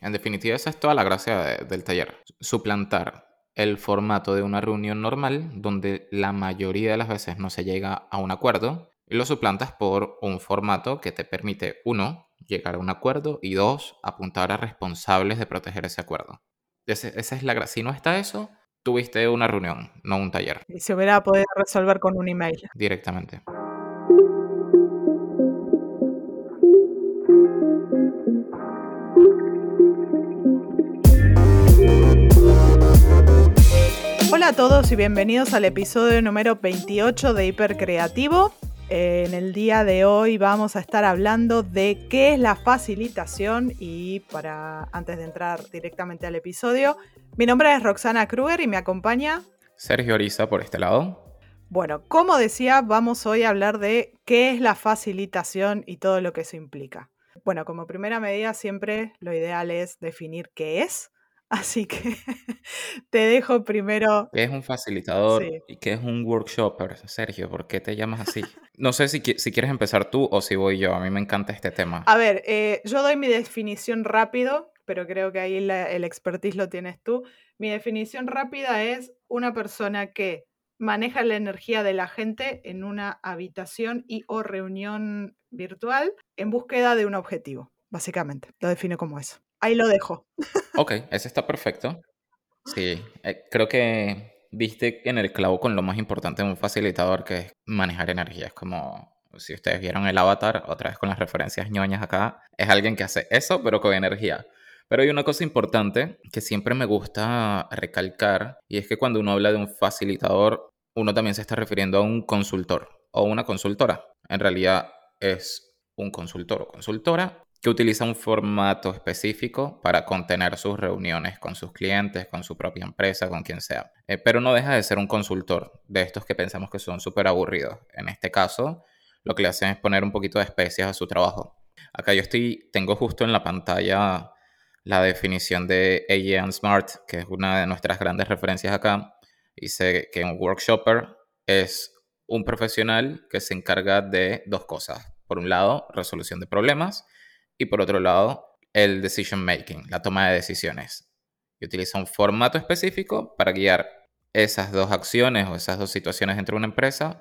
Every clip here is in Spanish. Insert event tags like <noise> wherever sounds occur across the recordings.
en definitiva esa es toda la gracia del taller. Suplantar el formato de una reunión normal donde la mayoría de las veces no se llega a un acuerdo y lo suplantas por un formato que te permite, uno, llegar a un acuerdo y dos, apuntar a responsables de proteger ese acuerdo. esa es la gracia. Si no está eso, tuviste una reunión, no un taller. Y se hubiera podido resolver con un email. Directamente. A todos y bienvenidos al episodio número 28 de Hipercreativo. En el día de hoy vamos a estar hablando de qué es la facilitación y para antes de entrar directamente al episodio, mi nombre es Roxana Kruger y me acompaña Sergio Oriza por este lado. Bueno, como decía, vamos hoy a hablar de qué es la facilitación y todo lo que eso implica. Bueno, como primera medida siempre lo ideal es definir qué es Así que <laughs> te dejo primero. ¿Qué es un facilitador y qué es un workshopper, Sergio? ¿Por qué te llamas así? No sé si, si, quieres empezar tú o si voy yo. A mí me encanta este tema. A ver, eh, yo doy mi definición rápido, pero creo que ahí el expertise lo tienes tú. Mi definición rápida es una persona que maneja la energía de la gente en una habitación y o reunión virtual en búsqueda de un objetivo, básicamente. Lo defino como eso. Ahí lo dejo. Ok, ese está perfecto. Sí, eh, creo que viste en el clavo con lo más importante de un facilitador, que es manejar energía. Es como, si ustedes vieron el avatar, otra vez con las referencias ñoñas acá, es alguien que hace eso, pero con energía. Pero hay una cosa importante que siempre me gusta recalcar, y es que cuando uno habla de un facilitador, uno también se está refiriendo a un consultor o una consultora. En realidad es un consultor o consultora que utiliza un formato específico para contener sus reuniones con sus clientes, con su propia empresa, con quien sea. Eh, pero no deja de ser un consultor de estos que pensamos que son súper aburridos. En este caso, lo que le hacen es poner un poquito de especias a su trabajo. Acá yo estoy, tengo justo en la pantalla la definición de A.J. Smart, que es una de nuestras grandes referencias acá. Dice que un workshopper es un profesional que se encarga de dos cosas. Por un lado, resolución de problemas y por otro lado, el decision making, la toma de decisiones. Y utiliza un formato específico para guiar esas dos acciones o esas dos situaciones dentro de una empresa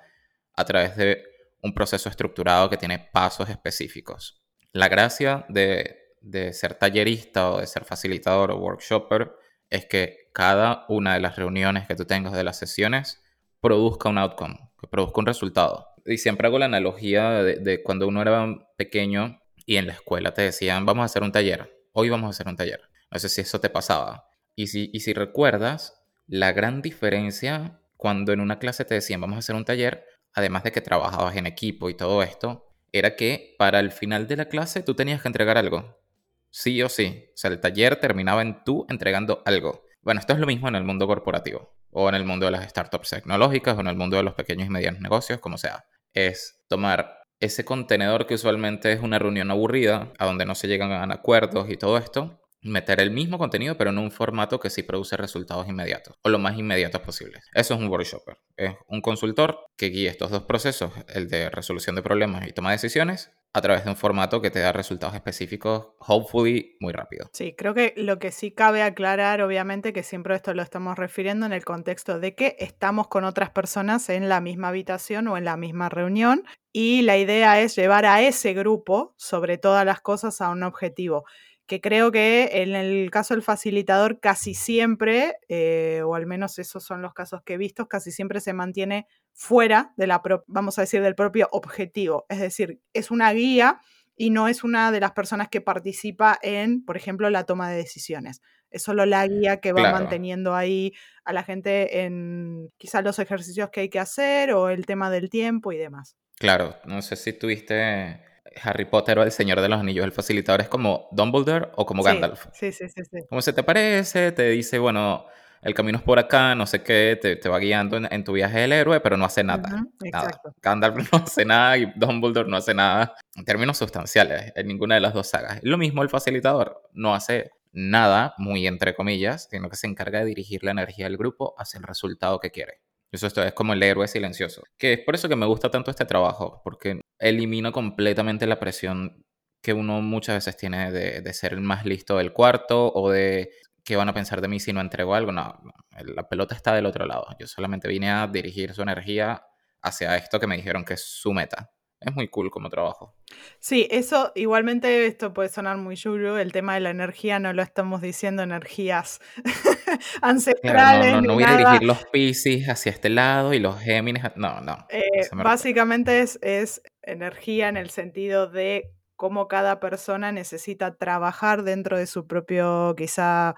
a través de un proceso estructurado que tiene pasos específicos. La gracia de, de ser tallerista o de ser facilitador o workshopper es que cada una de las reuniones que tú tengas de las sesiones produzca un outcome, que produzca un resultado. Y siempre hago la analogía de, de cuando uno era pequeño y en la escuela te decían, vamos a hacer un taller, hoy vamos a hacer un taller. No sé si eso te pasaba. Y si, y si recuerdas, la gran diferencia cuando en una clase te decían, vamos a hacer un taller, además de que trabajabas en equipo y todo esto, era que para el final de la clase tú tenías que entregar algo. Sí o sí. O sea, el taller terminaba en tú entregando algo. Bueno, esto es lo mismo en el mundo corporativo, o en el mundo de las startups tecnológicas, o en el mundo de los pequeños y medianos negocios, como sea. Es tomar ese contenedor que usualmente es una reunión aburrida, a donde no se llegan a acuerdos y todo esto, meter el mismo contenido pero en un formato que sí produce resultados inmediatos o lo más inmediatos posibles. Eso es un workshopper. Es un consultor que guía estos dos procesos, el de resolución de problemas y toma de decisiones, a través de un formato que te da resultados específicos, hopefully muy rápido. Sí, creo que lo que sí cabe aclarar, obviamente, que siempre esto lo estamos refiriendo en el contexto de que estamos con otras personas en la misma habitación o en la misma reunión y la idea es llevar a ese grupo, sobre todas las cosas, a un objetivo que creo que en el caso del facilitador casi siempre, eh, o al menos esos son los casos que he visto, casi siempre se mantiene fuera de la, vamos a decir, del propio objetivo. Es decir, es una guía y no es una de las personas que participa en, por ejemplo, la toma de decisiones. Es solo la guía que va manteniendo ahí a la gente en quizás los ejercicios que hay que hacer o el tema del tiempo y demás. Claro, no sé si tuviste Harry Potter o el Señor de los Anillos, el facilitador es como Dumbledore o como Gandalf. Sí, sí, sí, sí. ¿Cómo se te parece? Te dice, bueno, el camino es por acá, no sé qué, te, va guiando en, tu viaje del héroe, pero no hace nada. nada. Gandalf <laughs> no hace nada y Dumbledore no hace nada en términos sustanciales en ninguna de las dos sagas. Lo mismo el facilitador, no hace nada, muy entre comillas, sino que se encarga de dirigir la energía del grupo hacia el resultado que quiere. Eso es como el héroe silencioso. Que es por eso que me gusta tanto este trabajo, porque elimina completamente la presión que uno muchas veces tiene de, de ser el más listo del cuarto o de qué van a pensar de mí si no entrego algo. No, la pelota está del otro lado. Yo solamente vine a dirigir su energía hacia esto que me dijeron que es su meta. Es muy cool como trabajo. Sí, eso igualmente esto puede sonar muy yuyo. El tema de la energía no lo estamos diciendo energías <laughs> ancestrales. no, no, voy a dirigir los Pisces hacia este lado y los Géminis. No, no. Eh, básicamente es, es energía en el sentido de cómo cada persona necesita trabajar dentro de su propio, quizá,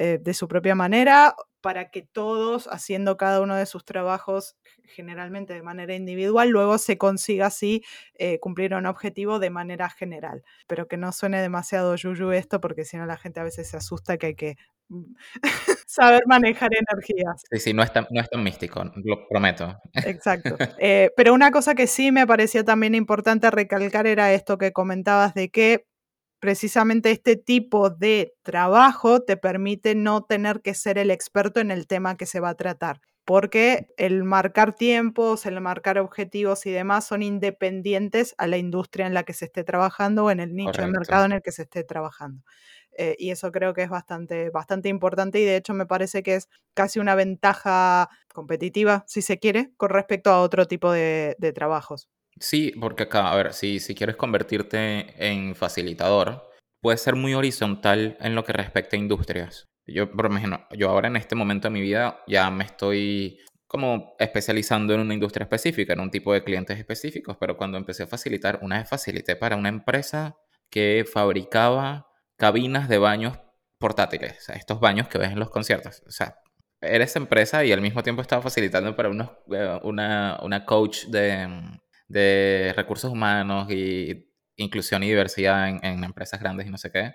eh, de su propia manera, para que todos, haciendo cada uno de sus trabajos, generalmente de manera individual, luego se consiga así eh, cumplir un objetivo de manera general. Pero que no suene demasiado yuyu esto, porque si no la gente a veces se asusta que hay que mm, <laughs> saber manejar energías. Sí, sí, no es tan, no es tan místico, lo prometo. Exacto. <laughs> Eh, pero una cosa que sí me pareció también importante recalcar era esto que comentabas de que precisamente este tipo de trabajo te permite no tener que ser el experto en el tema que se va a tratar, porque el marcar tiempos, el marcar objetivos y demás son independientes a la industria en la que se esté trabajando o en el nicho de mercado en el que se esté trabajando. Eh, y eso creo que es bastante, bastante importante y de hecho me parece que es casi una ventaja competitiva, si se quiere, con respecto a otro tipo de, trabajos. Sí, porque acá, a ver, si, si quieres convertirte en facilitador, puede ser muy horizontal en lo que respecta a industrias. Yo, por ejemplo, yo ahora en este momento de mi vida ya me estoy como especializando en una industria específica, en un tipo de clientes específicos, pero cuando empecé a facilitar, una vez facilité para una empresa que fabricaba cabinas de baños portátiles, o sea, estos baños que ves en los conciertos. O sea, eres empresa y al mismo tiempo estaba facilitando para unos, eh, una, una, coach de, de, recursos humanos y inclusión y diversidad en, en empresas grandes y no sé qué.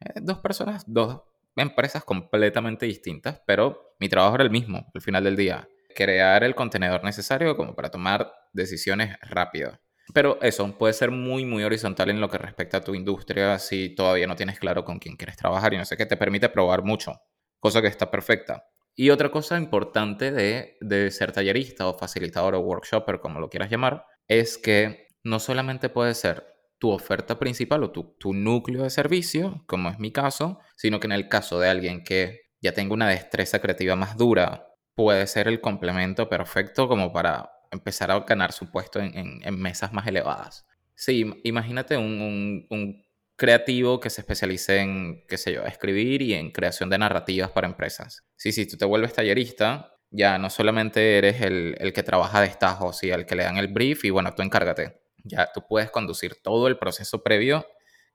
Eh, dos personas, dos empresas completamente distintas, pero mi trabajo era el mismo al final del día. Crear el contenedor necesario como para tomar decisiones rápidas. Pero eso puede ser muy, muy horizontal en lo que respecta a tu industria si todavía no tienes claro con quién quieres trabajar y no sé qué, te permite probar mucho, cosa que está perfecta. Y otra cosa importante de, de ser tallerista o facilitador o workshopper, como lo quieras llamar, es que no solamente puede ser tu oferta principal o tu, tu núcleo de servicio, como es mi caso, sino que en el caso de alguien que ya tenga una destreza creativa más dura, puede ser el complemento perfecto como para empezar a ganar su puesto en, mesas más elevadas. Sí, imagínate un, creativo que se especialice en, qué sé yo, escribir y en creación de narrativas para empresas. Sí, sí, tú te vuelves tallerista, ya no solamente eres el, el que trabaja de estajos y al que le dan el brief y bueno, tú encárgate. Ya tú puedes conducir todo el proceso previo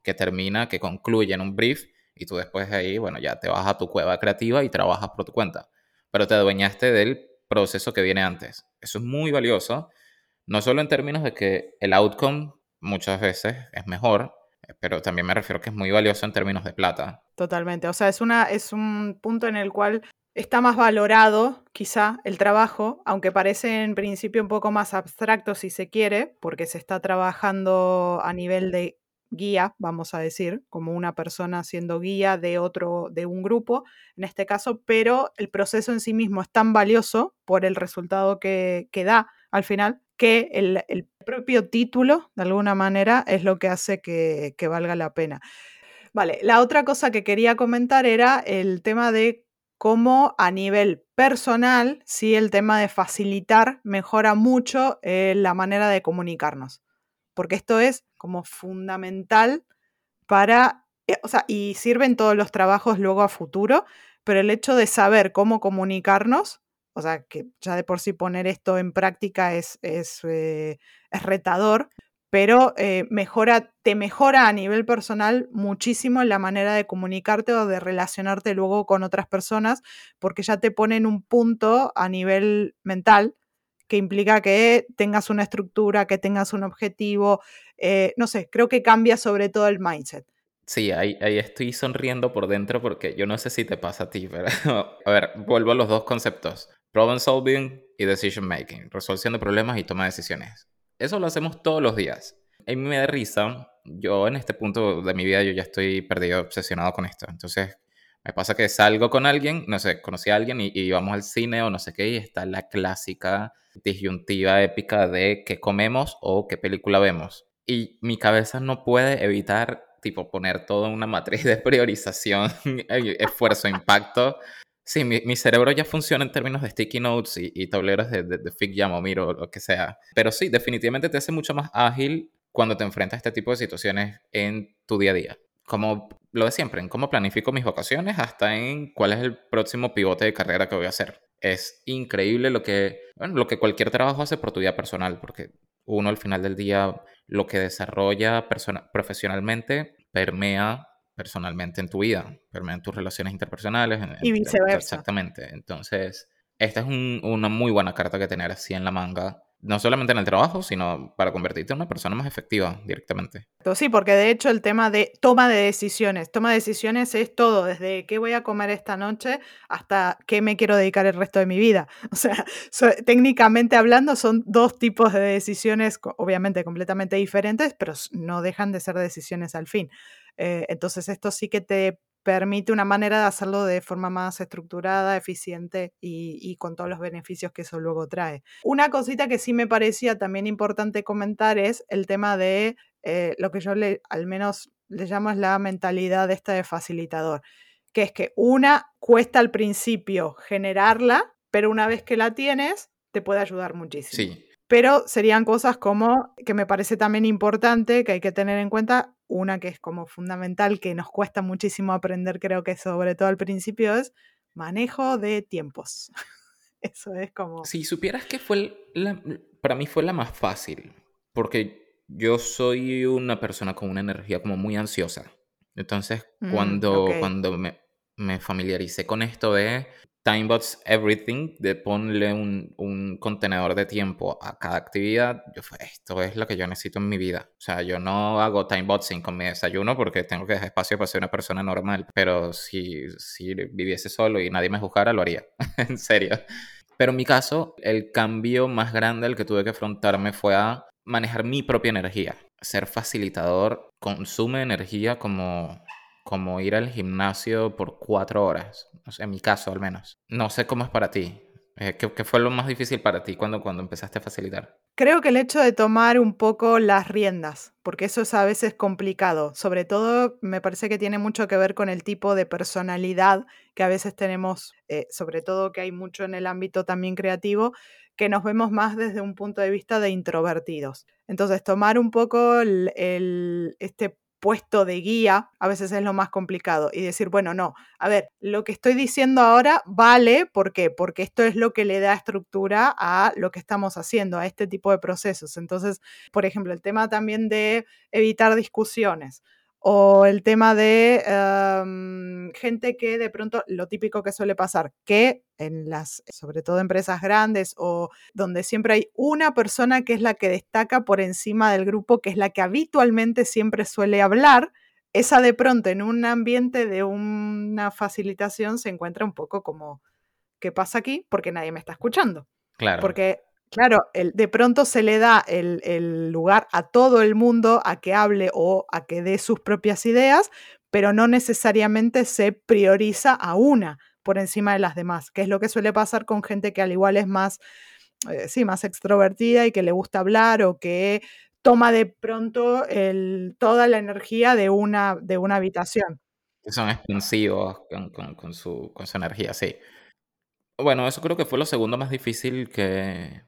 que termina, que concluye en un brief y tú después de ahí, bueno, ya te vas a tu cueva creativa y trabajas por tu cuenta. Pero te adueñaste del proceso que viene antes. Eso es muy valioso, no solo en términos de que el outcome muchas veces es mejor, eh, pero también me refiero que es muy valioso en términos de plata. Totalmente, o sea, es, una, es un punto en el cual está más valorado quizá el trabajo, aunque parece en principio un poco más abstracto si se quiere, porque se está trabajando a nivel de guía, vamos a decir, como una persona siendo guía de otro, de un grupo, en este caso, pero el proceso en sí mismo es tan valioso por el resultado que, da al final, que el, propio título, de alguna manera, es lo que hace que, que valga la pena. Vale, la otra cosa que quería comentar era el tema de cómo a nivel personal, sí, el tema de facilitar mejora mucho eh, la manera de comunicarnos porque esto es como fundamental para, eh, o sea, y sirven todos los trabajos luego a futuro, pero el hecho de saber cómo comunicarnos, o sea, que ya de por sí poner esto en práctica es, es, eh, retador, pero eh, mejora, te mejora a nivel personal muchísimo la manera de comunicarte o de relacionarte luego con otras personas, porque ya te pone en un punto a nivel mental que implica que tengas una estructura, que tengas un objetivo. Eh, no sé, creo que cambia sobre todo el mindset. Sí, ahí, ahí, estoy sonriendo por dentro porque yo no sé si te pasa a ti, pero <laughs> a ver, vuelvo a los dos conceptos. Problem solving y decision making, resolución de problemas y toma de decisiones. Eso lo hacemos todos los días. A mí me da risa, yo en este punto de mi vida yo ya estoy perdido, obsesionado con esto. Entonces, me pasa que salgo con alguien, no sé, conocí a alguien y, y vamos al cine o no sé qué y está la clásica disyuntiva épica de qué comemos o qué película vemos. y mi cabeza no puede evitar, tipo, poner toda una matriz de <laughs> priorización, <laughs> esfuerzo, impacto. Sí, mi, cerebro ya funciona en términos de sticky notes y, y tableros de, de, de Miro lo que sea. Pero sí, definitivamente te hace mucho más ágil cuando te enfrentas a este tipo de situaciones en tu día a día. Como lo de siempre, en cómo planifico mis vacaciones hasta en cuál es el próximo pivote de carrera que voy a hacer. Es increíble lo que, lo que cualquier trabajo hace por tu vida personal, porque uno al final del día lo que desarrolla profesionalmente permea personalmente en tu vida, en tus relaciones interpersonales. Y viceversa. Exactamente. Entonces, esta es un, una muy buena carta que tener así en la manga no solamente en el trabajo, sino para convertirte en una persona más efectiva directamente. Sí, porque de hecho el tema de toma de decisiones, toma de decisiones es todo, desde qué voy a comer esta noche hasta qué me quiero dedicar el resto de mi vida. <laughs> O sea, so, técnicamente hablando son dos tipos de decisiones, obviamente completamente diferentes, pero no dejan de ser decisiones al fin. Eh, entonces esto sí que te permite una manera de hacerlo de forma más estructurada, eficiente y, y, con todos los beneficios que eso luego trae. Una cosita que sí me parecía también importante comentar es el tema de eh, lo que yo le, al menos le llamo es la mentalidad esta de facilitador, que es que una cuesta al principio generarla, pero una vez que la tienes, te puede ayudar muchísimo. Sí. Pero serían cosas como que me parece también importante, que hay que tener en cuenta, una que es como fundamental, que nos cuesta muchísimo aprender, creo que sobre todo al principio, es manejo de tiempos. <laughs> Eso es como... Si supieras que fue la, para mí fue la más fácil, porque yo soy una persona con una energía como muy ansiosa. Entonces, Mm, cuando, cuando me, me familiaricé con esto de Timebots Everything, de ponle un, un contenedor de tiempo a cada actividad, yo fue, esto es lo que yo necesito en mi vida. O sea, yo no hago timeboxing con mi desayuno porque tengo que dejar espacio para ser una persona normal, pero si, si viviese solo y nadie me juzgara, lo haría, <laughs> en serio. Pero en mi caso, el cambio más grande al que tuve que afrontarme fue a manejar mi propia energía. Ser facilitador consume energía como, como ir al gimnasio por cuatro horas. En mi caso, al menos. No sé cómo es para ti. Eh, ¿Qué, ¿Qué, fue lo más difícil para ti cuando, cuando empezaste a facilitar? Creo que el hecho de tomar un poco las riendas, porque eso es a veces complicado. Sobre todo, me parece que tiene mucho que ver con el tipo de personalidad que a veces tenemos, eh, sobre todo que hay mucho en el ámbito también creativo, que nos vemos más desde un punto de vista de introvertidos. Entonces, tomar un poco el, el, este puesto de guía a veces es lo más complicado y decir, bueno, no, a ver, lo que estoy diciendo ahora vale, ¿por qué? Porque esto es lo que le da estructura a lo que estamos haciendo, a este tipo de procesos. Entonces, por ejemplo, el tema también de evitar discusiones o el tema de um, gente que de pronto, lo típico que suele pasar, que en las, sobre todo empresas grandes o donde siempre hay una persona que es la que destaca por encima del grupo, que es la que habitualmente siempre suele hablar, esa de pronto en un ambiente de una facilitación se encuentra un poco como, ¿qué pasa aquí? Porque nadie me está escuchando. Claro. Porque Claro, el, de pronto se le da el, lugar a todo el mundo a que hable o a que dé sus propias ideas, pero no necesariamente se prioriza a una por encima de las demás, que es lo que suele pasar con gente que al igual es más, eh, sí, más extrovertida y que le gusta hablar o que toma de pronto toda la energía de una, de una habitación. Son expansivos con, con, con, su, con su energía, sí. Bueno, eso creo que fue lo segundo más difícil que,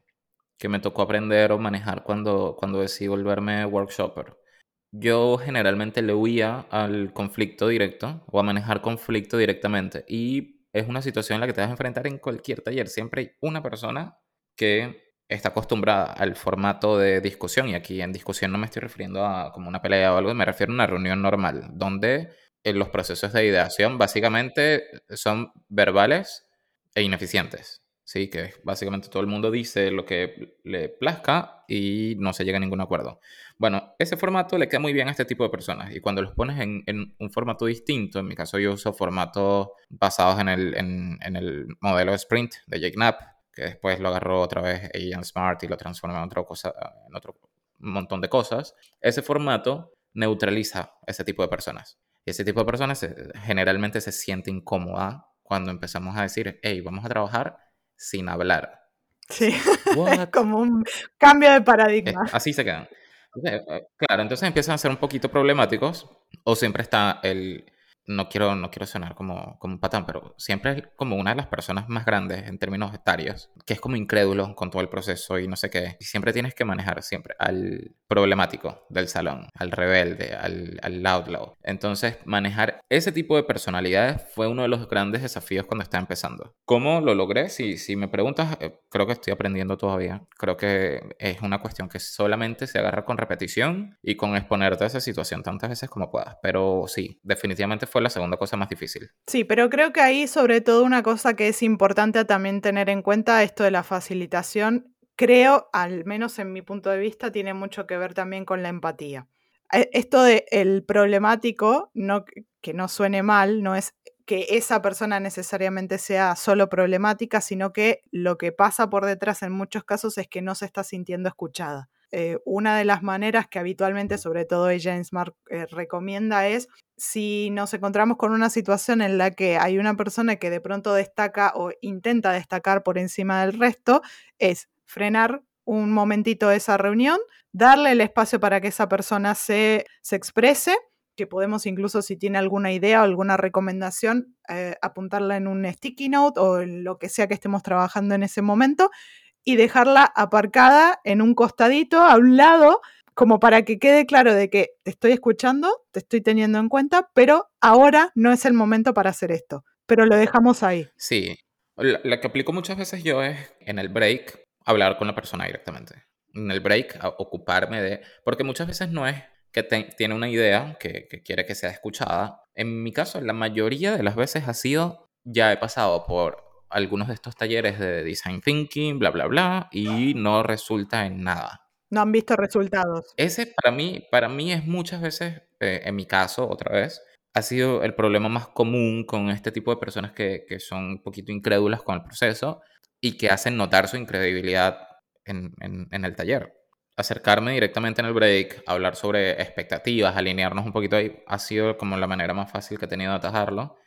que me tocó aprender o manejar cuando, cuando decidí volverme workshopper. Yo generalmente le huía al conflicto directo o a manejar conflicto directamente y es una situación en la que te vas a enfrentar en cualquier taller. Siempre hay una persona que está acostumbrada al formato de discusión y aquí en discusión no me estoy refiriendo a como una pelea o algo, me refiero a una reunión normal donde en los procesos de ideación básicamente son verbales e ineficientes. Sí, que básicamente todo el mundo dice lo que le plazca y no se llega a ningún acuerdo. Bueno, ese formato le queda muy bien a este tipo de personas y cuando los pones en, un formato distinto, en mi caso yo uso formatos basados en el, en, el modelo de Sprint de Jake Knapp, que después lo agarró otra vez Ian Smart y lo transformó en, otra cosa, en otro montón de cosas. Ese formato neutraliza ese tipo de personas. Y ese tipo de personas generalmente se siente incómoda cuando empezamos a decir, hey, vamos a trabajar sin hablar. Sí, <laughs> es como un cambio de paradigma. Eh, así se quedan. Eh, claro, entonces empiezan a ser un poquito problemáticos o siempre está el, no quiero, no quiero sonar como, como un patán, pero siempre es como una de las personas más grandes en términos etarios, que es como incrédulo con todo el proceso y no sé qué. Y siempre tienes que manejar siempre al problemático del salón, al rebelde, al, al outlaw. Entonces, manejar ese tipo de personalidades fue uno de los grandes desafíos cuando estaba empezando. ¿Cómo lo logré? Si, si me preguntas, eh, creo que estoy aprendiendo todavía. Creo que es una cuestión que solamente se agarra con repetición y con exponerte a esa situación tantas veces como puedas. Pero sí, definitivamente fue la segunda cosa más difícil. Sí, pero creo que ahí sobre todo una cosa que es importante también tener en cuenta, esto de la facilitación, creo, al menos en mi punto de vista, tiene mucho que ver también con la empatía. E, esto de el problemático, no, que no suene mal, no es que esa persona necesariamente sea solo problemática, sino que lo que pasa por detrás en muchos casos es que no se está sintiendo escuchada. Eh, una de las maneras que habitualmente, sobre todo James Mark eh, recomienda es si nos encontramos con una situación en la que hay una persona que de pronto destaca o intenta destacar por encima del resto, es frenar un momentito esa reunión, darle el espacio para que esa persona se, se exprese, que podemos incluso si tiene alguna idea o alguna recomendación, eh, apuntarla en un sticky note o lo que sea que estemos trabajando en ese momento y dejarla aparcada en un costadito, a un lado, como para que quede claro de que te estoy escuchando, te estoy teniendo en cuenta, pero ahora no es el momento para hacer esto. Pero lo dejamos ahí. Sí. La, que aplico muchas veces yo es en el break hablar con la persona directamente. En el break ocuparme de... Porque muchas veces no es que tiene una idea que quiere que sea escuchada. En mi caso, la mayoría de las veces ha sido, ya he pasado por algunos de estos talleres de design thinking, bla, bla, bla, y no resulta en nada. No han visto resultados. Ese para mí, para mí es muchas veces, eh, en mi caso, otra vez, ha sido el problema más común con este tipo de personas que, que son un poquito incrédulas con el proceso y que hacen notar su incredibilidad en, en, en el taller. Acercarme directamente en el break, hablar sobre expectativas, alinearnos un poquito ahí, ha sido como la manera más fácil que he tenido de atajarlo.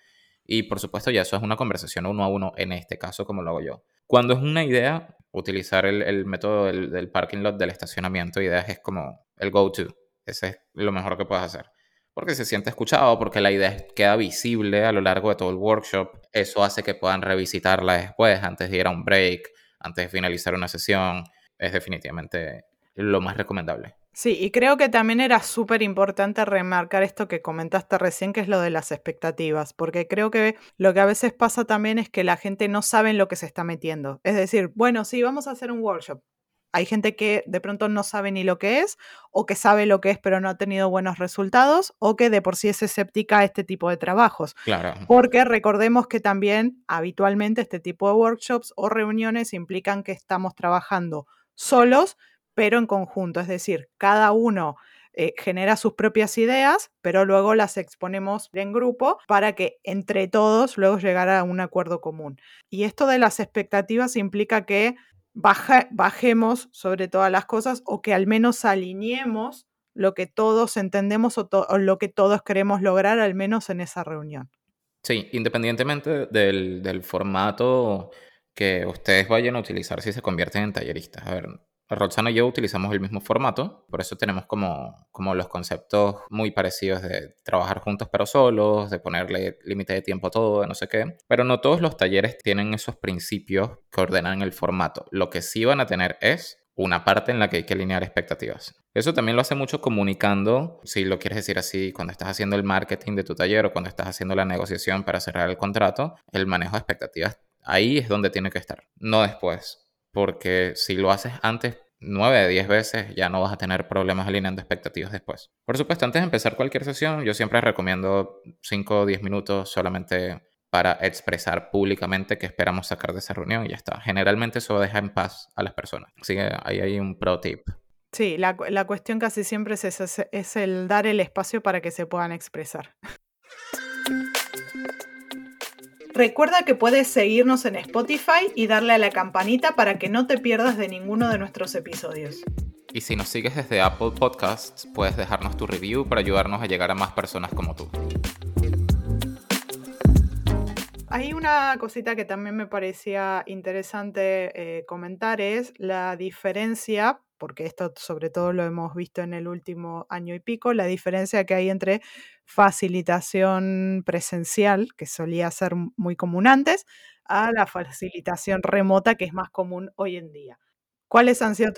Y por supuesto, ya eso es una conversación uno a uno, en este caso, como lo hago yo. Cuando es una idea, utilizar el, método del, parking lot del estacionamiento, ideas es como el go-to. Ese es lo mejor que puedes hacer. Porque se siente escuchado, porque la idea queda visible a lo largo de todo el workshop. Eso hace que puedan revisitarla después, antes de ir a un break, antes de finalizar una sesión. Es definitivamente lo más recomendable. Sí, y creo que también era súper importante remarcar esto que comentaste recién, que es lo de las expectativas, porque creo que lo que a veces pasa también es que la gente no sabe en lo que se está metiendo. Es decir, bueno, sí, vamos a hacer un workshop. Hay gente que de pronto no sabe ni lo que es, o que sabe lo que es pero no ha tenido buenos resultados, o que de por sí es escéptica a este tipo de trabajos. Claro. Porque recordemos que también habitualmente este tipo de workshops o reuniones implican que estamos trabajando solos, pero en conjunto, es decir, cada uno eh, genera sus propias ideas, pero luego las exponemos en grupo para que entre todos luego llegar a un acuerdo común. Y esto de las expectativas implica que bajemos sobre todas las cosas o que al menos alineemos lo que todos entendemos o, o lo que todos queremos lograr, al menos en esa reunión. Sí, independientemente del, del formato que ustedes vayan a utilizar si se convierten en talleristas. A ver, Roxana y yo utilizamos el mismo formato, por eso tenemos como, como los conceptos muy parecidos de trabajar juntos pero solos, de ponerle límite de tiempo a todo, no sé qué. Pero no todos los talleres tienen esos principios que ordenan el formato. Lo que sí van a tener es una parte en la que hay que alinear expectativas. Eso también lo hace mucho comunicando, si lo quieres decir así, cuando estás haciendo el marketing de tu taller o cuando estás haciendo la negociación para cerrar el contrato, el manejo de expectativas ahí es donde tiene que estar, no después porque si lo haces antes 9 de 10 veces ya no vas a tener problemas alineando expectativas después. Por supuesto, antes de empezar cualquier sesión, yo siempre recomiendo 5 o 10 minutos solamente para expresar públicamente qué esperamos sacar de esa reunión y ya está. Generalmente eso deja en paz a las personas. Así que ahí hay un pro tip. Sí, la, la cuestión casi siempre es, es, es el dar el espacio para que se puedan expresar. Recuerda que puedes seguirnos en Spotify y darle a la campanita para que no te pierdas de ninguno de nuestros episodios. Y si nos sigues desde Apple Podcasts, puedes dejarnos tu review para ayudarnos a llegar a más personas como tú. Hay una cosita que también me parecía interesante eh, comentar, es la diferencia porque esto sobre todo lo hemos visto en el último año y pico, la diferencia que hay entre facilitación presencial, que solía ser muy común antes, a la facilitación remota, que es más común hoy en día. ¿Cuáles han sido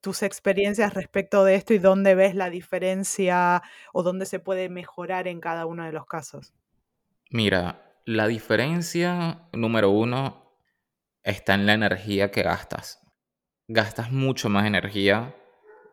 tus experiencias respecto de esto y dónde ves la diferencia o dónde se puede mejorar en cada uno de los casos? Mira, la diferencia número uno está en la energía que gastas. Gastas mucho más energía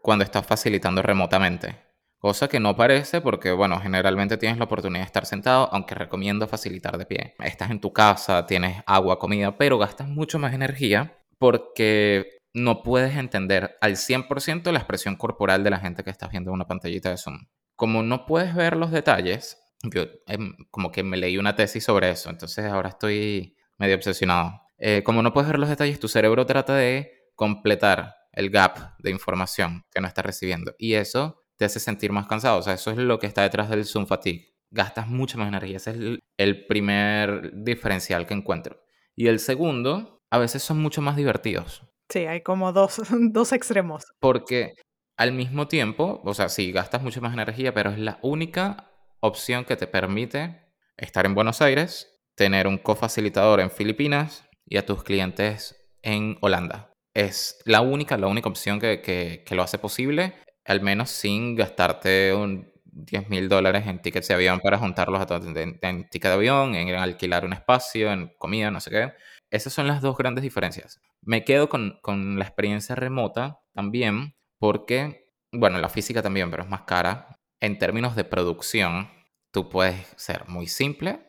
cuando estás facilitando remotamente. Cosa que no parece porque, bueno, generalmente tienes la oportunidad de estar sentado, aunque recomiendo facilitar de pie. Estás en tu casa, tienes agua, comida, pero gastas mucho más energía porque no puedes entender al 100% la expresión corporal de la gente que estás viendo en una pantallita de Zoom. Como no puedes ver los detalles, yo em, como que me leí una tesis sobre eso, entonces ahora estoy medio obsesionado. Eh, como no puedes ver los detalles, tu cerebro trata de completar el gap de información que no estás recibiendo. Y eso te hace sentir más cansado. O sea, eso es lo que está detrás del Zoom fatigue. Gastas mucha más energía. Ese es el, primer diferencial que encuentro. Y el segundo, a veces son mucho más divertidos. Sí, hay como dos, <laughs> dos extremos. Porque al mismo tiempo, o sea, sí, gastas mucha más energía, pero es la única opción que te permite estar en Buenos Aires, tener un cofacilitador en Filipinas y a tus clientes en Holanda. Es la única, la única opción que, que lo hace posible al menos sin gastarte un 10 mil dólares en tickets de avión para juntarlos a todos, en, en ticket de avión, en alquilar un espacio, en comida, no sé qué. Esas son las dos grandes diferencias. Me quedo con, con la experiencia remota también porque, bueno, la física también, pero es más cara. En términos de producción, tú puedes ser muy simple,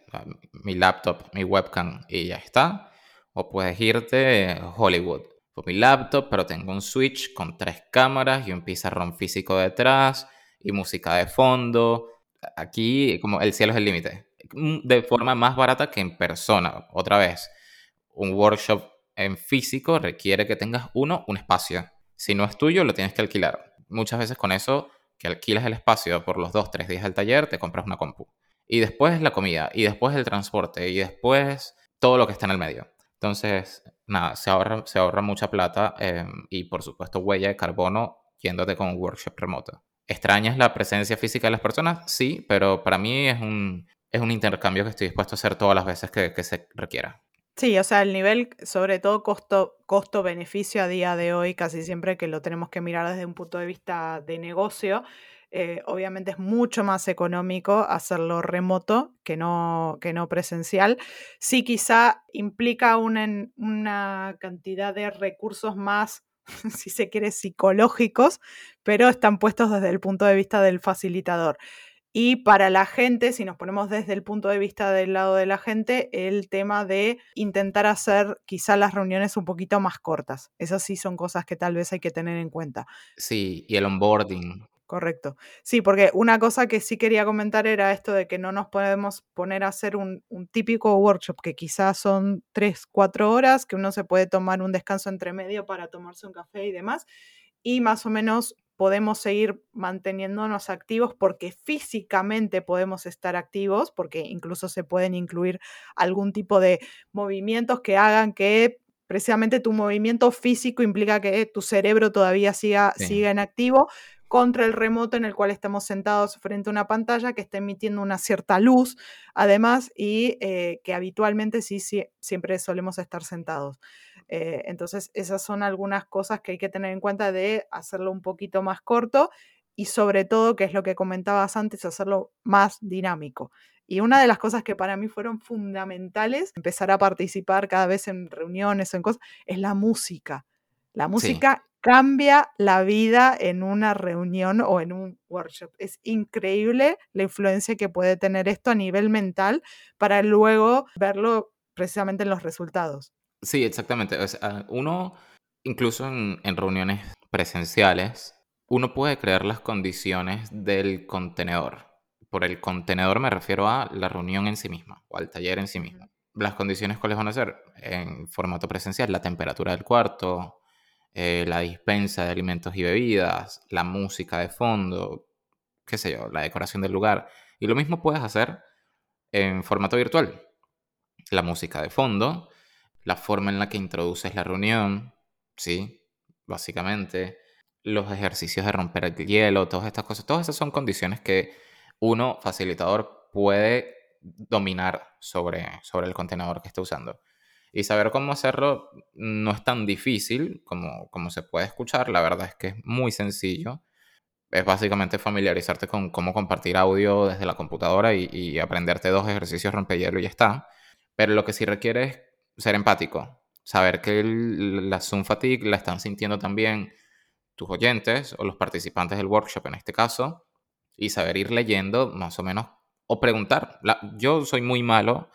mi laptop, mi webcam y ya está. O puedes irte a Hollywood mi laptop, pero tengo un Switch con tres cámaras y un pizarrón físico detrás y música de fondo. Aquí, como el cielo es el límite. Mm, de forma más barata que en persona. Otra vez, un workshop en físico requiere que tengas uno, un espacio. Si no es tuyo, lo tienes que alquilar. Muchas veces con eso, que alquilas el espacio por los dos, tres días del taller, te compras una compu. Y después la comida, y después el transporte, y después todo lo que está en el medio. Entonces, nada, se ahorra, se ahorra mucha plata em, y por supuesto huella de carbono yéndote con un workshop remoto. ¿Extrañas la presencia física de las personas? Sí, pero para mí es un, es un intercambio que estoy dispuesto a hacer todas las veces que, que se requiera. Sí, o sea, el nivel, sobre todo costo, costo-beneficio a día de hoy, casi siempre que lo tenemos que mirar desde un punto de vista de negocio, eh, obviamente es mucho más económico hacerlo remoto que no, que no presencial. Sí, quizá implica una, una cantidad de recursos más, <laughs> si se quiere, psicológicos, pero están puestos desde el punto de vista del facilitador. Y para la gente, si nos ponemos desde el punto de vista del lado de la gente, el tema de intentar hacer quizá las reuniones un poquito más cortas. Esas sí son cosas que tal vez hay que tener en cuenta. Sí, y el onboarding correcto. Sí, porque una cosa que sí quería comentar era esto de que no nos podemos poner a hacer un, típico workshop que quizás son tres, cuatro horas, que uno se puede tomar un descanso entre medio para tomarse un café y demás, y más o menos podemos seguir manteniéndonos activos porque físicamente podemos estar activos, porque incluso se pueden incluir algún tipo de movimientos que hagan que precisamente tu movimiento físico implica que tu cerebro todavía siga, siga en activo, contra el remoto en el cual estamos sentados frente a una pantalla que está emitiendo una cierta luz, además, y eh, que habitualmente sí, sí, siempre solemos estar sentados. Eh, entonces, esas son algunas cosas que hay que tener en cuenta de hacerlo un poquito más corto y sobre todo, que es lo que comentabas antes, hacerlo más dinámico. Y una de las cosas que para mí fueron fundamentales, empezar a participar cada vez en reuniones o en cosas, es la música. La música cambia la vida en una reunión o en un workshop. Es increíble la influencia que puede tener esto a nivel mental para luego verlo precisamente en los resultados. Sí, exactamente. uno, incluso en, reuniones presenciales, uno puede crear las condiciones del contenedor. Por el contenedor me refiero a la reunión en sí misma o al taller en sí mismo. Las condiciones cuáles van a ser en formato presencial, la temperatura del cuarto, eh, la dispensa de alimentos y bebidas, la música de fondo, qué sé yo, la decoración del lugar. Y lo mismo puedes hacer en formato virtual. La música de fondo, la forma en la que introduces la reunión, ¿sí? Básicamente. los ejercicios de romper el hielo, todas estas cosas, todas esas son condiciones que uno, facilitador, puede dominar sobre, sobre el contenedor que está usando. Y saber cómo hacerlo no es tan difícil como, como se puede escuchar, la verdad es que es muy sencillo. Es básicamente familiarizarte con cómo compartir audio desde la computadora y, aprenderte dos ejercicios rompehielo y ya está. Pero lo que sí requiere es ser empático, saber que la Zoom fatigue la están sintiendo también tus oyentes o los participantes del workshop en este caso, y saber ir leyendo más o menos o preguntar. yo soy muy malo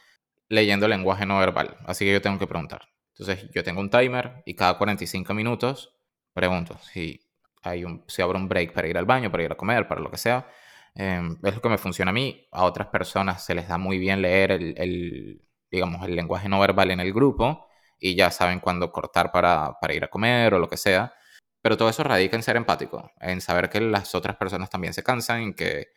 leyendo lenguaje no verbal, así que yo tengo que preguntar. Entonces yo tengo un timer y cada 45 minutos pregunto si hay un, si habrá un break para ir al baño, para ir a comer, para lo que sea. Em, es lo que me funciona a mí. A otras personas se les da muy bien leer el, el digamos, el lenguaje no verbal en el grupo y ya saben cuándo cortar para, para ir a comer o lo que sea. Pero todo eso radica en ser empático, en saber que las otras personas también se cansan, en que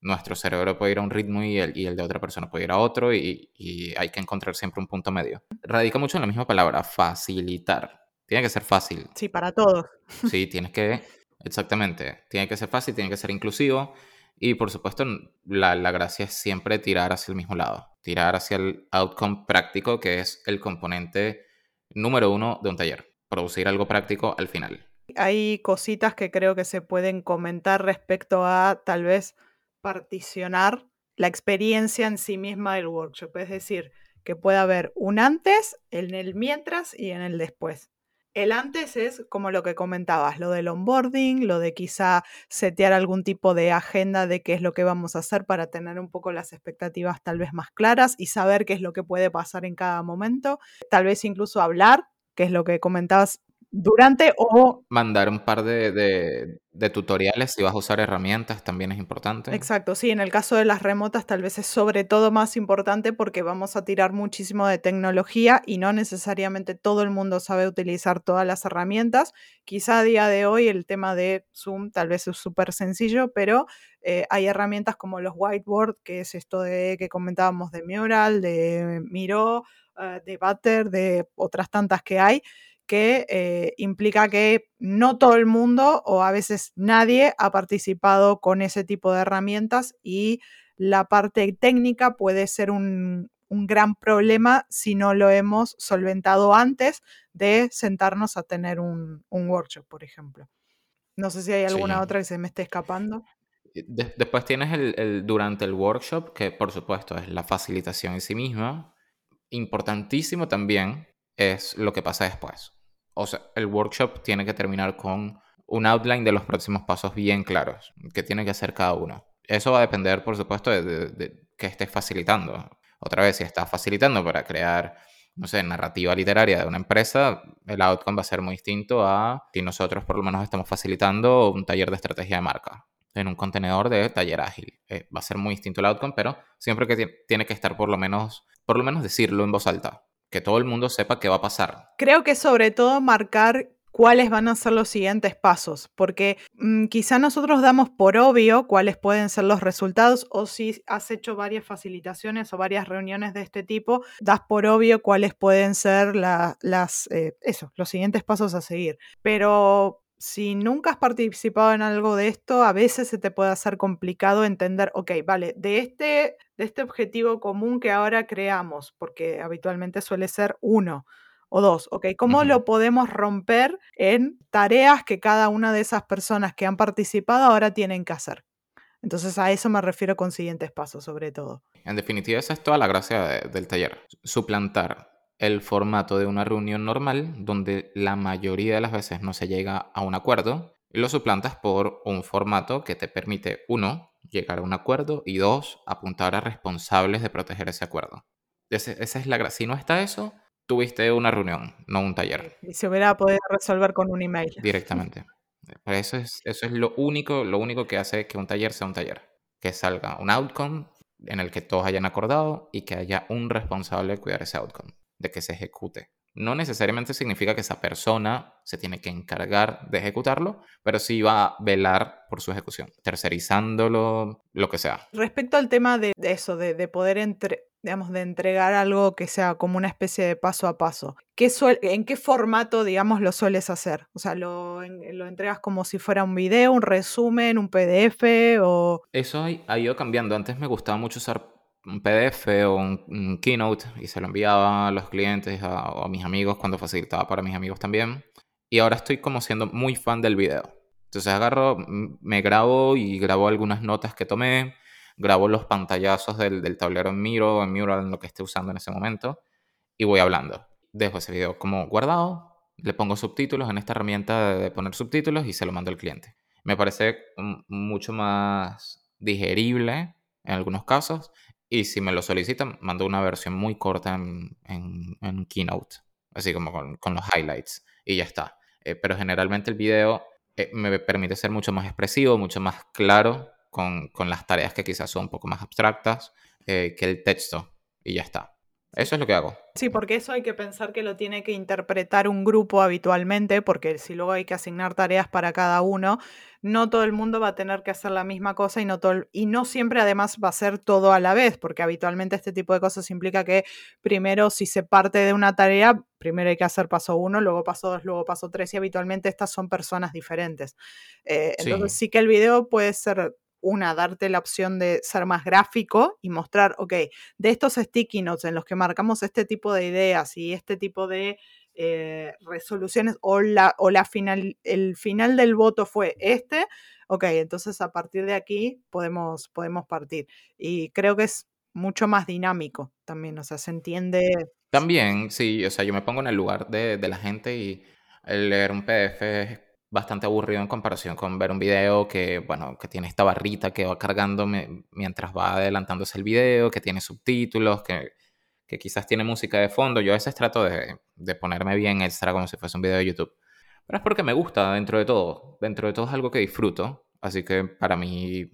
nuestro cerebro puede ir a un ritmo y el, y el de otra persona puede ir a otro y, y, hay que encontrar siempre un punto medio. Radica mucho en la misma palabra, facilitar. Tiene que ser fácil. Sí, para todos. Sí, tienes que, exactamente, tiene que ser fácil, tiene que ser inclusivo y por supuesto la, la gracia es siempre tirar hacia el mismo lado, tirar hacia el outcome práctico que es el componente número uno de un taller, producir algo práctico al final. Hay cositas que creo que se pueden comentar respecto a tal vez particionar la experiencia en sí misma del workshop, es decir, que puede haber un antes, en el mientras y en el después. El antes es como lo que comentabas, lo del onboarding, lo de quizá setear algún tipo de agenda de qué es lo que vamos a hacer para tener un poco las expectativas tal vez más claras y saber qué es lo que puede pasar en cada momento. Tal vez incluso hablar, que es lo que comentabas durante o... Mandar un par de, tutoriales si vas a usar herramientas también es importante. Exacto, sí, en el caso de las remotas tal vez es sobre todo más importante porque vamos a tirar muchísimo de tecnología y no necesariamente todo el mundo sabe utilizar todas las herramientas. Quizá a día de hoy el tema de Zoom tal vez es súper sencillo, pero eh, hay herramientas como los whiteboard, que es esto de que comentábamos de Mural, de Miro, eh, de Butter, de otras tantas que hay que eh, implica que no todo el mundo o a veces nadie ha participado con ese tipo de herramientas y la parte técnica puede ser un, gran problema si no lo hemos solventado antes de sentarnos a tener un, workshop, por ejemplo. No sé si hay alguna otra que se me esté escapando. después tienes el, durante el workshop, que por supuesto es la facilitación en sí misma. Importantísimo también es lo que pasa después o sea, el workshop tiene que terminar con un outline de los próximos pasos bien claros, que tiene que hacer cada uno. Eso va a depender, por supuesto, de, que estés facilitando. Otra vez, si estás facilitando para crear, no sé, narrativa literaria de una empresa, el outcome va a ser muy distinto a si nosotros por lo menos estamos facilitando un taller de estrategia de marca en un contenedor de taller ágil. Eh, va a ser muy distinto el outcome, pero siempre que tiene que estar por lo menos, por lo menos decirlo en voz alta que todo el mundo sepa qué va a pasar. Creo que sobre todo marcar cuáles van a ser los siguientes pasos, porque mm, quizá nosotros damos por obvio cuáles pueden ser los resultados o si has hecho varias facilitaciones o varias reuniones de este tipo, das por obvio cuáles pueden ser las, eh, los siguientes pasos a seguir. Pero si nunca has participado en algo de esto, a veces se te puede hacer complicado entender, ok, vale, de este, de este objetivo común que ahora creamos, porque habitualmente suele ser uno o dos, ok, ¿cómo lo podemos romper en tareas que cada una de esas personas que han participado ahora tienen que hacer? Entonces a eso me refiero con siguientes pasos, sobre todo. En definitiva, esa es toda la gracia del taller, suplantar el formato de una reunión normal donde la mayoría de las veces no se llega a un acuerdo y lo suplantas por un formato que te permite, uno, llegar a un acuerdo y dos, apuntar a responsables de proteger ese acuerdo. esa es la gracia. Si no está eso, tuviste una reunión, no un taller. Y se hubiera podido resolver con un email. Directamente. eso es, eso es lo, único, lo único que hace que un taller sea un taller. Que salga un outcome en el que todos hayan acordado y que haya un responsable de cuidar ese outcome de que se ejecute. No necesariamente significa que esa persona se tiene que encargar de ejecutarlo, pero sí va a velar por su ejecución, tercerizándolo, lo que sea. Respecto al tema de, eso, de, poder entre, digamos, de entregar algo que sea como una especie de paso a paso. ¿En qué formato, digamos, lo sueles hacer? O sea, ¿lo, lo entregas como si fuera un video, un resumen, un PDF o...? Eso ha, ido cambiando. Antes me gustaba mucho usar un PDF o un, Keynote y se lo enviaba a los clientes o a mis amigos cuando facilitaba para mis amigos también. Y ahora estoy como siendo muy fan del video. Entonces agarro, me grabo y grabo algunas notas que tomé, grabo los pantallazos del, tablero en Miro, en Mural, en lo que esté usando en ese momento, y voy hablando. Dejo ese video como guardado, le pongo subtítulos en esta herramienta de poner subtítulos y se lo mando al cliente. Me parece mucho más digerible en algunos casos, y si me lo solicitan, mando una versión muy corta en, en, Keynote, así como con, con, los highlights, y ya está. Eh, pero generalmente el video eh, me permite ser mucho más expresivo, mucho más claro con, con, las tareas que quizás son un poco más abstractas eh, que el texto y ya está. Eso es lo que hago. Sí, porque eso hay que pensar que lo tiene que interpretar un grupo habitualmente, porque si luego hay que asignar tareas para cada uno, no todo el mundo va a tener que hacer la misma cosa y no, todo, y no siempre además va a ser todo a la vez, porque habitualmente este tipo de cosas implica que primero si se parte de una tarea, primero hay que hacer paso uno, luego paso dos, luego paso tres y habitualmente estas son personas diferentes. Eh, entonces sí que el video puede ser una, darte la opción de ser más gráfico y mostrar, ok, de estos sticky notes en los que marcamos este tipo de ideas y este tipo de eh, resoluciones o, la, o la final, el final del voto fue este, ok, entonces a partir de aquí podemos, podemos partir. Y creo que es mucho más dinámico también, o sea, se entiende. También, sí, o sea, yo me pongo en el lugar de, la gente y leer un PDF es bastante aburrido en comparación con ver un video que, bueno, que tiene esta barrita que va cargando mientras va adelantándose el video, que tiene subtítulos, que, que, quizás tiene música de fondo. Yo a veces trato de, de, ponerme bien extra como si fuese un video de YouTube. Pero es porque me gusta dentro de todo. Dentro de todo es algo que disfruto. Así que para mí,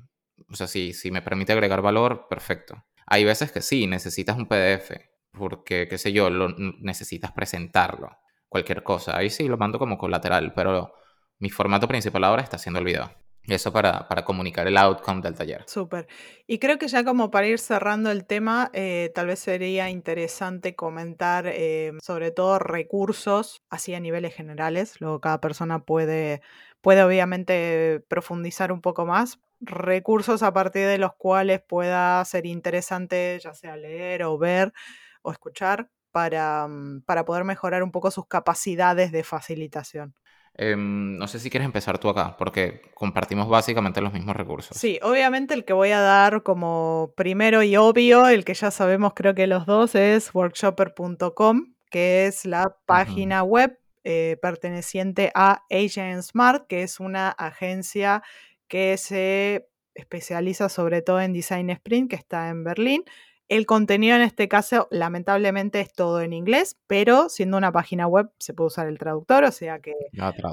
o sea, si, si me permite agregar valor, perfecto. Hay veces que sí, necesitas un PDF, porque, qué sé yo, lo, necesitas presentarlo, cualquier cosa. Ahí sí lo mando como colateral, pero mi formato principal ahora está siendo el video. Eso para, para comunicar el outcome del taller. Súper. Y creo que ya como para ir cerrando el tema, eh, tal vez sería interesante comentar eh, sobre todo recursos, así a niveles generales. Luego cada persona puede, puede obviamente profundizar un poco más. Recursos a partir de los cuales pueda ser interesante ya sea leer o ver o escuchar para, mm, para poder mejorar un poco sus capacidades de facilitación. Em, no sé si quieres empezar tú acá, porque compartimos básicamente los mismos recursos. Sí, obviamente el que voy a dar como primero y obvio, el que ya sabemos creo que los dos, es workshopper.com, que es la página web eh, perteneciente a Agent Smart, que es una agencia que se especializa sobre todo en Design Sprint, que está en Berlín. El contenido en este caso, lamentablemente, es todo en inglés, pero siendo una página web se puede usar el traductor, o sea que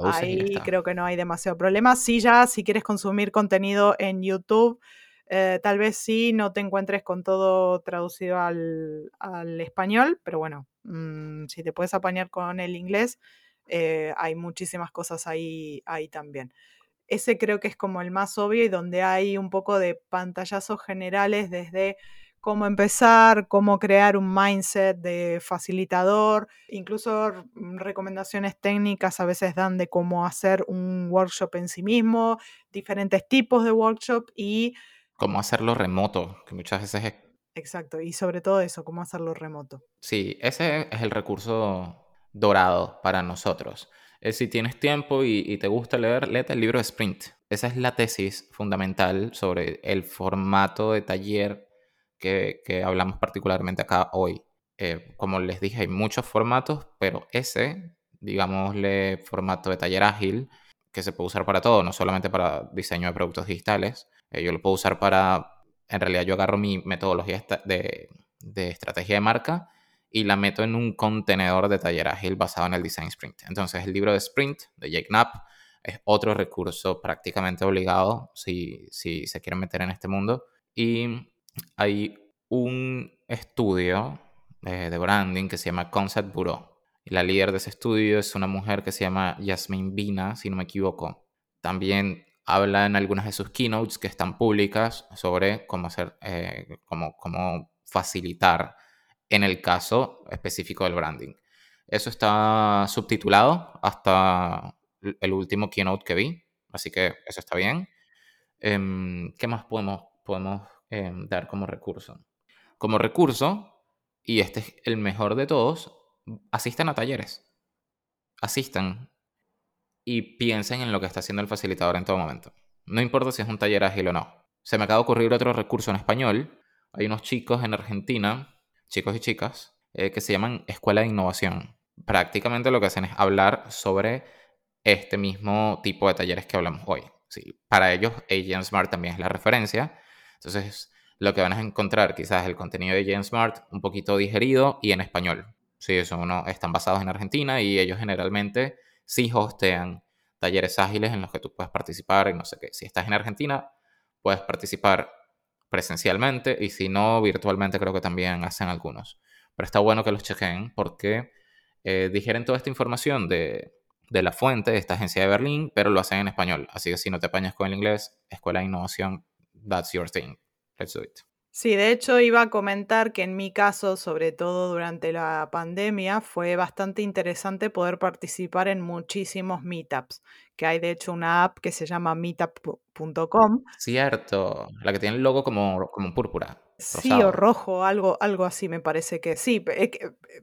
ahí creo que no hay demasiado problema. Si ya, si quieres consumir contenido en YouTube, eh, tal vez sí no te encuentres con todo traducido al, español, pero bueno, mm, si te puedes apañar con el inglés, eh, hay muchísimas cosas ahí, ahí también. Ese creo que es como el más obvio y donde hay un poco de pantallazos generales desde cómo empezar, cómo crear un mindset de facilitador, incluso recomendaciones técnicas a veces dan de cómo hacer un workshop en sí mismo, diferentes tipos de workshop y... Cómo hacerlo remoto, que muchas veces es... Exacto, y sobre todo eso, cómo hacerlo remoto. Sí, ese es el recurso dorado para nosotros. Es si tienes tiempo y, y te gusta leer, léete el libro de Sprint. Esa es la tesis fundamental sobre el formato de taller que, hablamos particularmente acá hoy. Eh, como les dije, hay muchos formatos, pero ese, digámosle, formato de taller ágil, que se puede usar para todo, no solamente para diseño de productos digitales. Eh, yo lo puedo usar para, en realidad yo agarro mi metodología de, de estrategia de marca y la meto en un contenedor de taller ágil basado en el Design Sprint. Entonces el libro de Sprint de Jake Knapp es otro recurso prácticamente obligado si, si se quieren meter en este mundo. Y hay un estudio eh, de branding que se llama Concept Bureau. La líder de ese estudio es una mujer que se llama Yasmin Bina, si no me equivoco. También habla en algunas de sus keynotes que están públicas sobre cómo hacer, eh, cómo, facilitar en el caso específico del branding. Eso está subtitulado hasta el último keynote que vi, así que eso está bien. Em, ¿Qué más podemos, podemos em, dar como recurso? Como recurso, y este es el mejor de todos, asistan a talleres. Asistan y piensen en lo que está haciendo el facilitador en todo momento. No importa si es un taller ágil o no. Se me acaba de ocurrir otro recurso en español. Hay unos chicos en Argentina, chicos y chicas, eh, que se llaman Escuela de Innovación. Prácticamente lo que hacen es hablar sobre este mismo tipo de talleres que hablamos hoy. Sí, para ellos, Agent Smart también es la referencia. Entonces, lo que van a encontrar quizás es el contenido de Agent Smart un poquito digerido y en español. Sí, eso uno, están basados en Argentina y ellos generalmente sí hostean talleres ágiles en los que tú puedes participar y no sé qué. Si estás en Argentina, puedes participar presencialmente y si no, virtualmente creo que también hacen algunos. Pero está bueno que los chequen porque eh, digieren toda esta información de, de la fuente de esta agencia de Berlín, pero lo hacen en español. Así que si no te apañas con el inglés, Escuela de Innovación, that's your thing. Let's do it. Sí, de hecho iba a comentar que en mi caso, sobre todo durante la pandemia, fue bastante interesante poder participar en muchísimos meetups, que hay de hecho una app que se llama meetup.com. Cierto, la que tiene el logo como, como púrpura. Sí, o rojo, algo, algo así me parece que sí.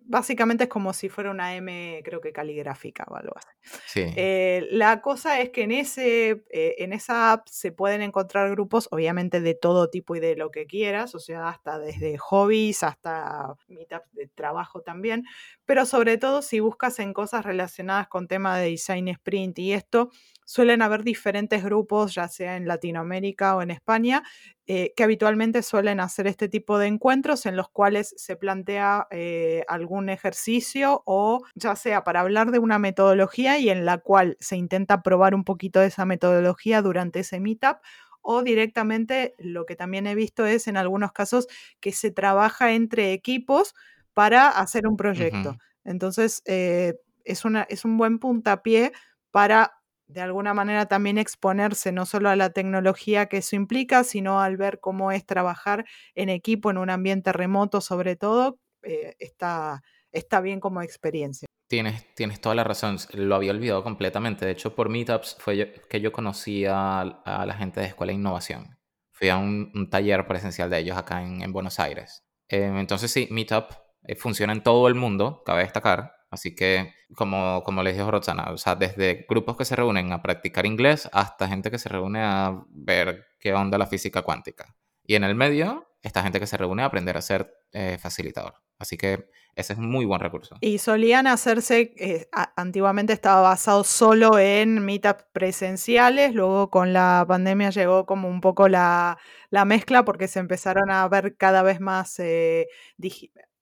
básicamente es como si fuera una M, creo que caligráfica o algo así. Sí. Eh, la cosa es que en, ese, eh, en esa app se pueden encontrar grupos, obviamente de todo tipo y de lo que quieras, o sea, hasta desde hobbies hasta meetups de trabajo también, pero sobre todo si buscas en cosas relacionadas con temas de design sprint y esto, suelen haber diferentes grupos, ya sea en Latinoamérica o en España, eh, que habitualmente suelen hacer este tipo de encuentros en los cuales se plantea eh, algún ejercicio o ya sea para hablar de una metodología y en la cual se intenta probar un poquito de esa metodología durante ese meetup o directamente lo que también he visto es en algunos casos que se trabaja entre equipos para hacer un proyecto. Entonces, eh, es, una, es un buen puntapié para de alguna manera también exponerse no solo a la tecnología que eso implica, sino al ver cómo es trabajar en equipo en un ambiente remoto sobre todo, eh, está, está bien como experiencia. Tienes, tienes toda la razón, lo había olvidado completamente. De hecho, por Meetups fue que yo conocí a, la gente de Escuela de Innovación. Fui a un, taller presencial de ellos acá en, Buenos Aires. Em, entonces sí, Meetup eh, funciona en todo el mundo, cabe destacar. Así que, como, como les dijo Roxana, o sea, desde grupos que se reúnen a practicar inglés hasta gente que se reúne a ver qué onda la física cuántica. Y en el medio, esta gente que se reúne a aprender a ser eh, facilitador. Así que ese es un muy buen recurso. Y solían hacerse, eh, antiguamente estaba basado solo en meetups presenciales, luego con la pandemia llegó como un poco la, mezcla porque se empezaron a ver cada vez más eh,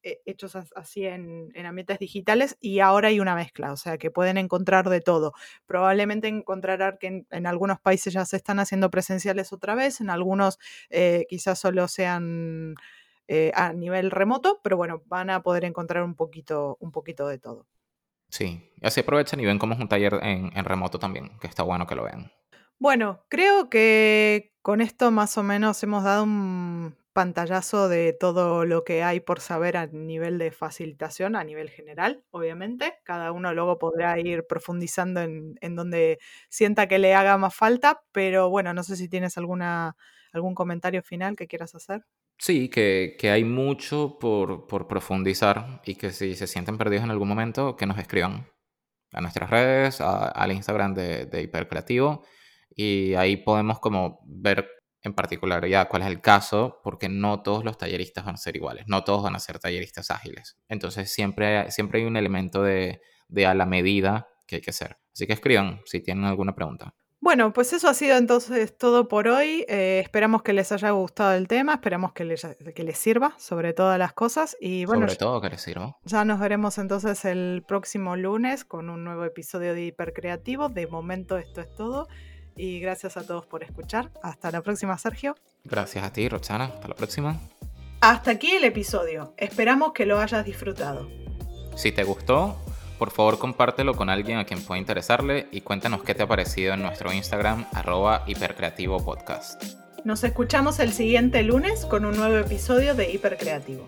hechos así en, ambientes digitales y ahora hay una mezcla, o sea que pueden encontrar de todo. Probablemente encontrarán que en, algunos países ya se están haciendo presenciales otra vez, en algunos eh, quizás solo sean eh, a nivel remoto, pero bueno, van a poder encontrar un poquito, un poquito de todo. Sí, así aprovechan y ven cómo es un taller en, en remoto también, que está bueno que lo vean. Bueno, creo que con esto más o menos hemos dado un pantallazo de todo lo que hay por saber a nivel de facilitación, a nivel general, obviamente. Cada uno luego podrá ir profundizando en, donde sienta que le haga más falta, pero bueno, no sé si tienes alguna, algún comentario final que quieras hacer. Sí, que, hay mucho por, profundizar y que si se sienten perdidos en algún momento, que nos escriban a nuestras redes, al Instagram de, de Hipercreativo y ahí podemos como ver en particular ya cuál es el caso, porque no todos los talleristas van a ser iguales, no todos van a ser talleristas ágiles. Entonces siempre, siempre hay un elemento de, a la medida que hay que hacer. Así que escriban si tienen alguna pregunta. Bueno, pues eso ha sido entonces todo por hoy. Eh, esperamos que les haya gustado el tema, esperamos que les, que les sirva sobre todas las cosas. Y bueno, sobre todo que les sirva. Ya nos veremos entonces el próximo lunes con un nuevo episodio de Hipercreativo. De momento esto es todo y gracias a todos por escuchar. Hasta la próxima, Sergio. Gracias a ti, Roxana. Hasta la próxima. Hasta aquí el episodio. Esperamos que lo hayas disfrutado. Si te gustó, por favor compártelo con alguien a quien pueda interesarle y cuéntanos qué te ha parecido en nuestro Instagram arroba hipercreativo podcast. Nos escuchamos el siguiente lunes con un nuevo episodio de Hipercreativo.